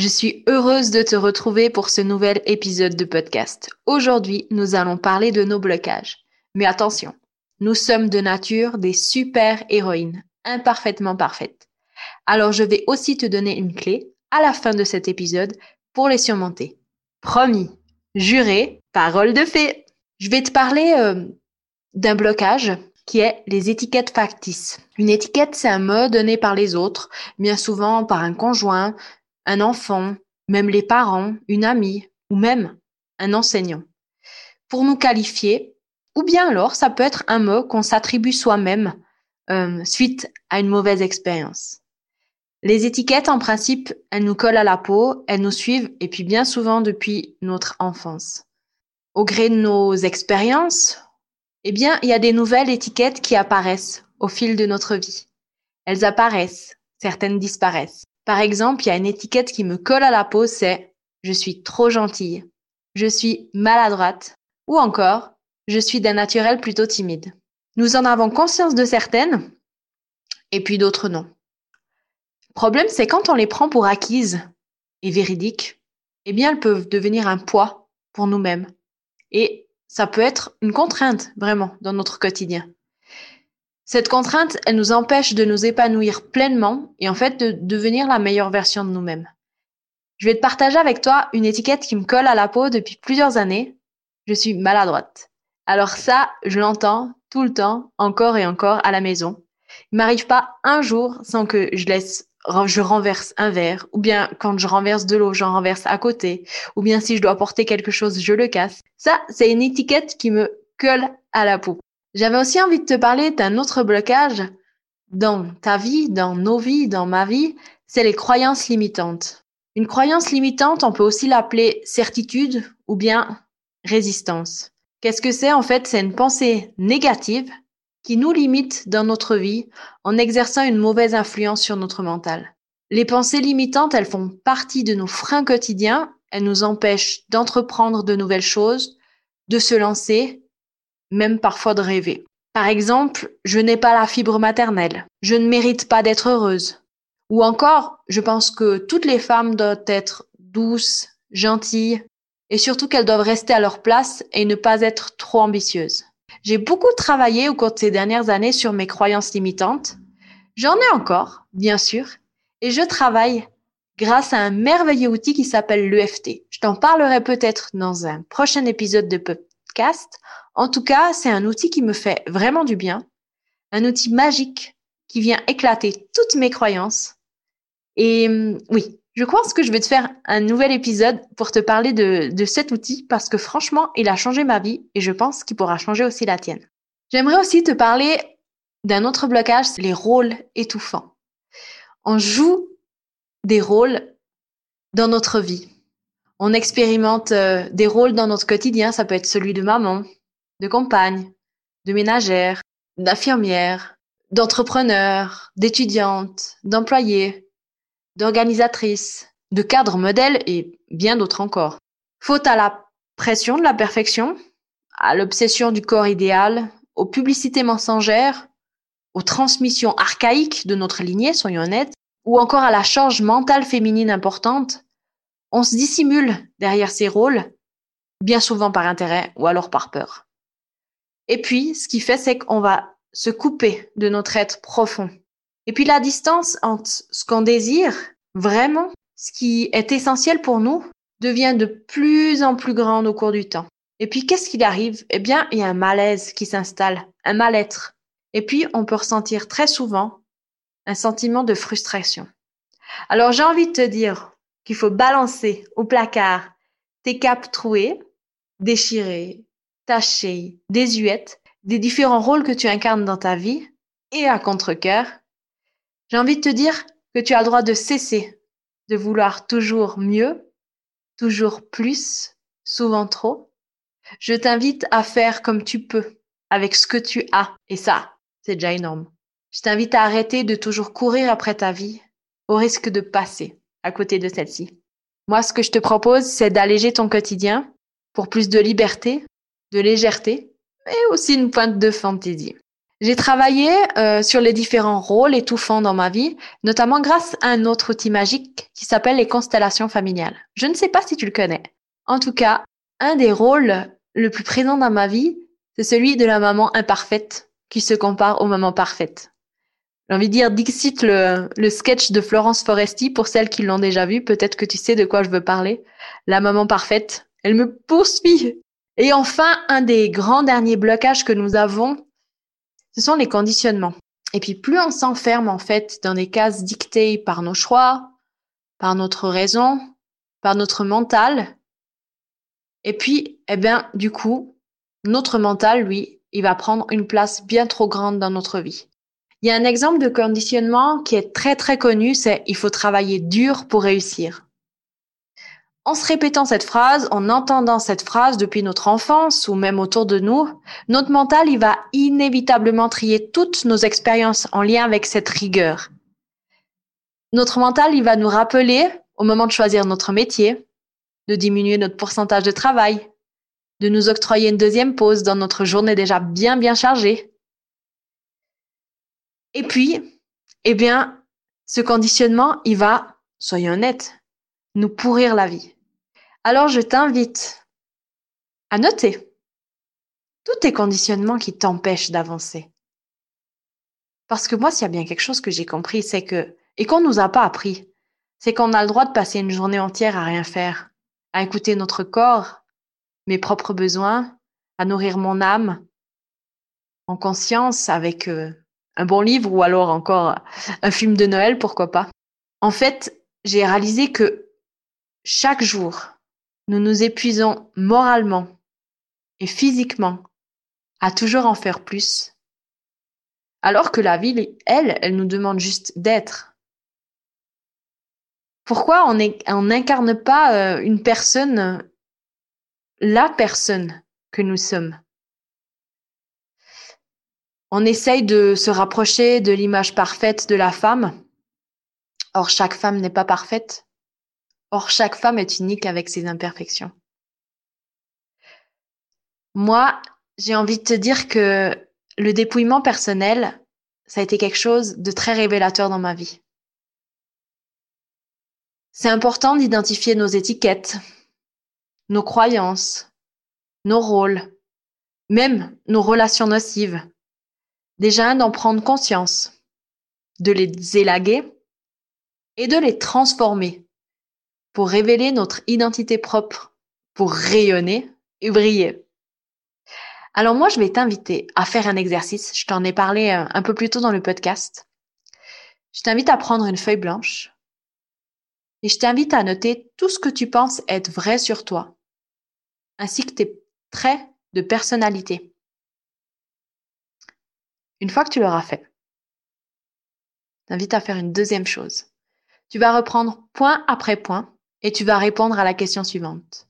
Je suis heureuse de te retrouver pour ce nouvel épisode de podcast. Aujourd'hui, nous allons parler de nos blocages. Mais attention, nous sommes de nature des super héroïnes, imparfaitement parfaites. Alors je vais aussi te donner une clé à la fin de cet épisode pour les surmonter. Promis, juré, parole de fée. Je vais te parler euh, d'un blocage qui est les étiquettes factices. Une étiquette, c'est un mot donné par les autres, bien souvent par un conjoint, un enfant, même les parents, une amie ou même un enseignant. Pour nous qualifier, ou bien alors ça peut être un mot qu'on s'attribue soi-même euh, suite à une mauvaise expérience. Les étiquettes, en principe, elles nous collent à la peau, elles nous suivent, et puis bien souvent depuis notre enfance. Au gré de nos expériences, eh bien, il y a des nouvelles étiquettes qui apparaissent au fil de notre vie. Elles apparaissent, certaines disparaissent. Par exemple, il y a une étiquette qui me colle à la peau, c'est je suis trop gentille, je suis maladroite, ou encore je suis d'un naturel plutôt timide. Nous en avons conscience de certaines, et puis d'autres non. Le problème, c'est quand on les prend pour acquises et véridiques, eh bien, elles peuvent devenir un poids pour nous-mêmes. Et ça peut être une contrainte, vraiment, dans notre quotidien. Cette contrainte, elle nous empêche de nous épanouir pleinement et en fait de devenir la meilleure version de nous-mêmes. Je vais te partager avec toi une étiquette qui me colle à la peau depuis plusieurs années. Je suis maladroite. Alors ça, je l'entends tout le temps, encore et encore à la maison. Il m'arrive pas un jour sans que je laisse je renverse un verre, ou bien quand je renverse de l'eau, j'en renverse à côté, ou bien si je dois porter quelque chose, je le casse. Ça, c'est une étiquette qui me colle à la peau. J'avais aussi envie de te parler d'un autre blocage dans ta vie, dans nos vies, dans ma vie, c'est les croyances limitantes. Une croyance limitante, on peut aussi l'appeler certitude ou bien résistance. Qu'est-ce que c'est en fait? C'est une pensée négative qui nous limite dans notre vie en exerçant une mauvaise influence sur notre mental. Les pensées limitantes, elles font partie de nos freins quotidiens, elles nous empêchent d'entreprendre de nouvelles choses, de se lancer même parfois de rêver. Par exemple, je n'ai pas la fibre maternelle, je ne mérite pas d'être heureuse. Ou encore, je pense que toutes les femmes doivent être douces, gentilles, et surtout qu'elles doivent rester à leur place et ne pas être trop ambitieuses. J'ai beaucoup travaillé au cours de ces dernières années sur mes croyances limitantes. J'en ai encore, bien sûr, et je travaille grâce à un merveilleux outil qui s'appelle l'EFT. Je t'en parlerai peut-être dans un prochain épisode de en tout cas, c'est un outil qui me fait vraiment du bien, un outil magique qui vient éclater toutes mes croyances. Et hum, oui, je pense que je vais te faire un nouvel épisode pour te parler de, de cet outil parce que franchement, il a changé ma vie et je pense qu'il pourra changer aussi la tienne. J'aimerais aussi te parler d'un autre blocage, c'est les rôles étouffants. On joue des rôles dans notre vie. On expérimente euh, des rôles dans notre quotidien, ça peut être celui de maman, de compagne, de ménagère, d'infirmière, d'entrepreneur, d'étudiante, d'employée, d'organisatrice, de cadre modèle et bien d'autres encore. Faute à la pression de la perfection, à l'obsession du corps idéal, aux publicités mensongères, aux transmissions archaïques de notre lignée, soyons honnêtes, ou encore à la charge mentale féminine importante, on se dissimule derrière ces rôles, bien souvent par intérêt ou alors par peur. Et puis, ce qui fait, c'est qu'on va se couper de notre être profond. Et puis, la distance entre ce qu'on désire, vraiment, ce qui est essentiel pour nous, devient de plus en plus grande au cours du temps. Et puis, qu'est-ce qui arrive? Eh bien, il y a un malaise qui s'installe, un mal-être. Et puis, on peut ressentir très souvent un sentiment de frustration. Alors, j'ai envie de te dire qu'il faut balancer au placard tes capes trouées, déchirées, tachée, désuète, des différents rôles que tu incarnes dans ta vie, et à contre-cœur, j'ai envie de te dire que tu as le droit de cesser de vouloir toujours mieux, toujours plus, souvent trop. Je t'invite à faire comme tu peux, avec ce que tu as. Et ça, c'est déjà énorme. Je t'invite à arrêter de toujours courir après ta vie, au risque de passer à côté de celle-ci. Moi, ce que je te propose, c'est d'alléger ton quotidien pour plus de liberté, de légèreté et aussi une pointe de fantaisie. J'ai travaillé euh, sur les différents rôles étouffants dans ma vie, notamment grâce à un autre outil magique qui s'appelle les constellations familiales. Je ne sais pas si tu le connais. En tout cas, un des rôles le plus présent dans ma vie, c'est celui de la maman imparfaite qui se compare aux mamans parfaites. J'ai envie de dire Dixit le, le sketch de Florence Foresti pour celles qui l'ont déjà vu. Peut-être que tu sais de quoi je veux parler. La maman parfaite, elle me poursuit. Et enfin, un des grands derniers blocages que nous avons, ce sont les conditionnements. Et puis plus on s'enferme en fait dans des cases dictées par nos choix, par notre raison, par notre mental, et puis, eh bien, du coup, notre mental, lui, il va prendre une place bien trop grande dans notre vie. Il y a un exemple de conditionnement qui est très très connu, c'est il faut travailler dur pour réussir. En se répétant cette phrase, en entendant cette phrase depuis notre enfance ou même autour de nous, notre mental, il va inévitablement trier toutes nos expériences en lien avec cette rigueur. Notre mental, il va nous rappeler, au moment de choisir notre métier, de diminuer notre pourcentage de travail, de nous octroyer une deuxième pause dans notre journée déjà bien bien chargée. Et puis, eh bien, ce conditionnement, il va, soyons honnêtes, nous pourrir la vie. Alors je t'invite à noter tous tes conditionnements qui t'empêchent d'avancer. Parce que moi, s'il y a bien quelque chose que j'ai compris, c'est que, et qu'on nous a pas appris, c'est qu'on a le droit de passer une journée entière à rien faire, à écouter notre corps, mes propres besoins, à nourrir mon âme, en conscience avec euh, un bon livre ou alors encore un film de Noël, pourquoi pas. En fait, j'ai réalisé que chaque jour, nous nous épuisons moralement et physiquement à toujours en faire plus, alors que la vie, elle, elle nous demande juste d'être. Pourquoi on n'incarne pas euh, une personne, la personne que nous sommes? On essaye de se rapprocher de l'image parfaite de la femme. Or, chaque femme n'est pas parfaite. Or, chaque femme est unique avec ses imperfections. Moi, j'ai envie de te dire que le dépouillement personnel, ça a été quelque chose de très révélateur dans ma vie. C'est important d'identifier nos étiquettes, nos croyances, nos rôles, même nos relations nocives. Déjà d'en prendre conscience, de les élaguer et de les transformer pour révéler notre identité propre, pour rayonner et briller. Alors moi, je vais t'inviter à faire un exercice. Je t'en ai parlé euh, un peu plus tôt dans le podcast. Je t'invite à prendre une feuille blanche et je t'invite à noter tout ce que tu penses être vrai sur toi, ainsi que tes traits de personnalité. Une fois que tu l'auras fait, t'invite à faire une deuxième chose. Tu vas reprendre point après point et tu vas répondre à la question suivante.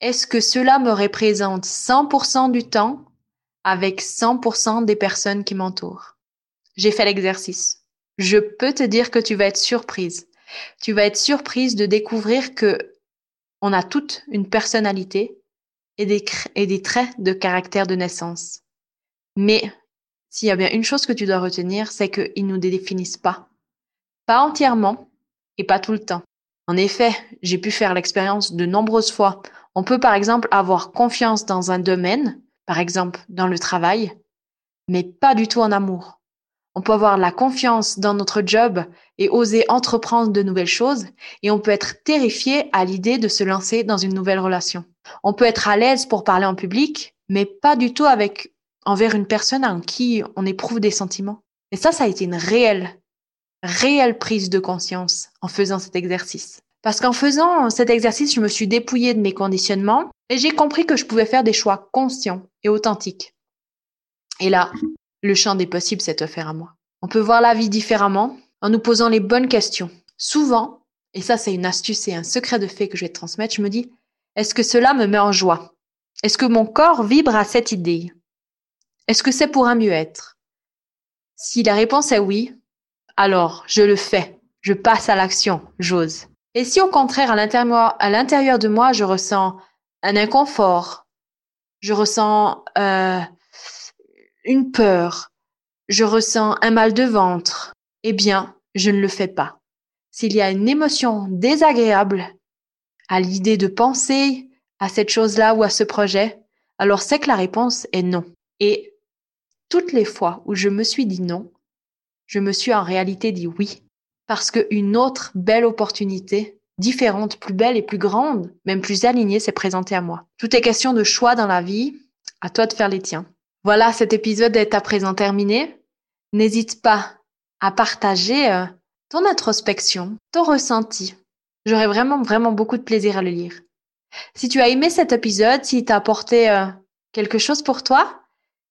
Est-ce que cela me représente 100% du temps avec 100% des personnes qui m'entourent? J'ai fait l'exercice. Je peux te dire que tu vas être surprise. Tu vas être surprise de découvrir que on a toute une personnalité et des, et des traits de caractère de naissance. Mais s'il y a bien une chose que tu dois retenir, c'est qu'ils ne nous définissent pas. Pas entièrement et pas tout le temps. En effet, j'ai pu faire l'expérience de nombreuses fois. On peut par exemple avoir confiance dans un domaine, par exemple dans le travail, mais pas du tout en amour. On peut avoir la confiance dans notre job et oser entreprendre de nouvelles choses, et on peut être terrifié à l'idée de se lancer dans une nouvelle relation. On peut être à l'aise pour parler en public, mais pas du tout avec envers une personne en qui on éprouve des sentiments. Et ça, ça a été une réelle réelle prise de conscience en faisant cet exercice. Parce qu'en faisant cet exercice, je me suis dépouillée de mes conditionnements et j'ai compris que je pouvais faire des choix conscients et authentiques. Et là, le champ des possibles s'est offert à moi. On peut voir la vie différemment en nous posant les bonnes questions. Souvent, et ça c'est une astuce et un secret de fait que je vais te transmettre, je me dis, est-ce que cela me met en joie? Est-ce que mon corps vibre à cette idée? Est-ce que c'est pour un mieux-être? Si la réponse est oui, alors je le fais, je passe à l'action, j'ose. Et si au contraire, à l'intérieur de moi, je ressens un inconfort, je ressens euh, une peur, je ressens un mal de ventre, eh bien, je ne le fais pas. S'il y a une émotion désagréable à l'idée de penser à cette chose-là ou à ce projet, alors c'est que la réponse est non. Et toutes les fois où je me suis dit non, je me suis en réalité dit oui. Parce qu'une autre belle opportunité, différente, plus belle et plus grande, même plus alignée, s'est présentée à moi. Tout est question de choix dans la vie, à toi de faire les tiens. Voilà, cet épisode est à présent terminé. N'hésite pas à partager euh, ton introspection, ton ressenti. J'aurais vraiment, vraiment beaucoup de plaisir à le lire. Si tu as aimé cet épisode, s'il t'a apporté euh, quelque chose pour toi,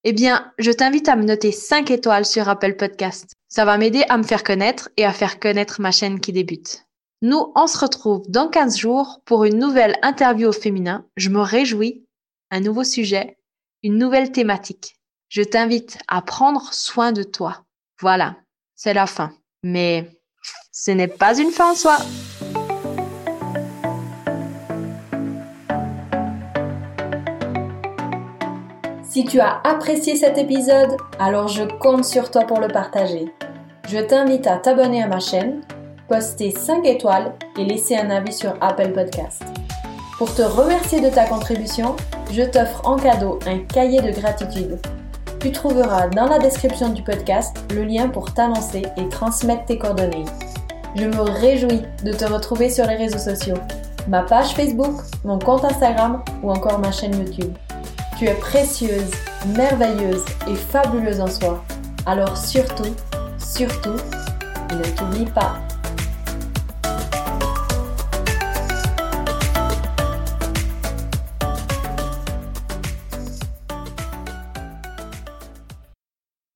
eh bien, je t'invite à me noter 5 étoiles sur Apple Podcast. Ça va m'aider à me faire connaître et à faire connaître ma chaîne qui débute. Nous, on se retrouve dans 15 jours pour une nouvelle interview au féminin. Je me réjouis. Un nouveau sujet, une nouvelle thématique. Je t'invite à prendre soin de toi. Voilà, c'est la fin. Mais ce n'est pas une fin en soi. Si tu as apprécié cet épisode, alors je compte sur toi pour le partager. Je t'invite à t'abonner à ma chaîne, poster 5 étoiles et laisser un avis sur Apple Podcast. Pour te remercier de ta contribution, je t'offre en cadeau un cahier de gratitude. Tu trouveras dans la description du podcast le lien pour t'annoncer et transmettre tes coordonnées. Je me réjouis de te retrouver sur les réseaux sociaux, ma page Facebook, mon compte Instagram ou encore ma chaîne YouTube. Tu es précieuse, merveilleuse et fabuleuse en soi. Alors surtout, surtout, ne t'oublie pas.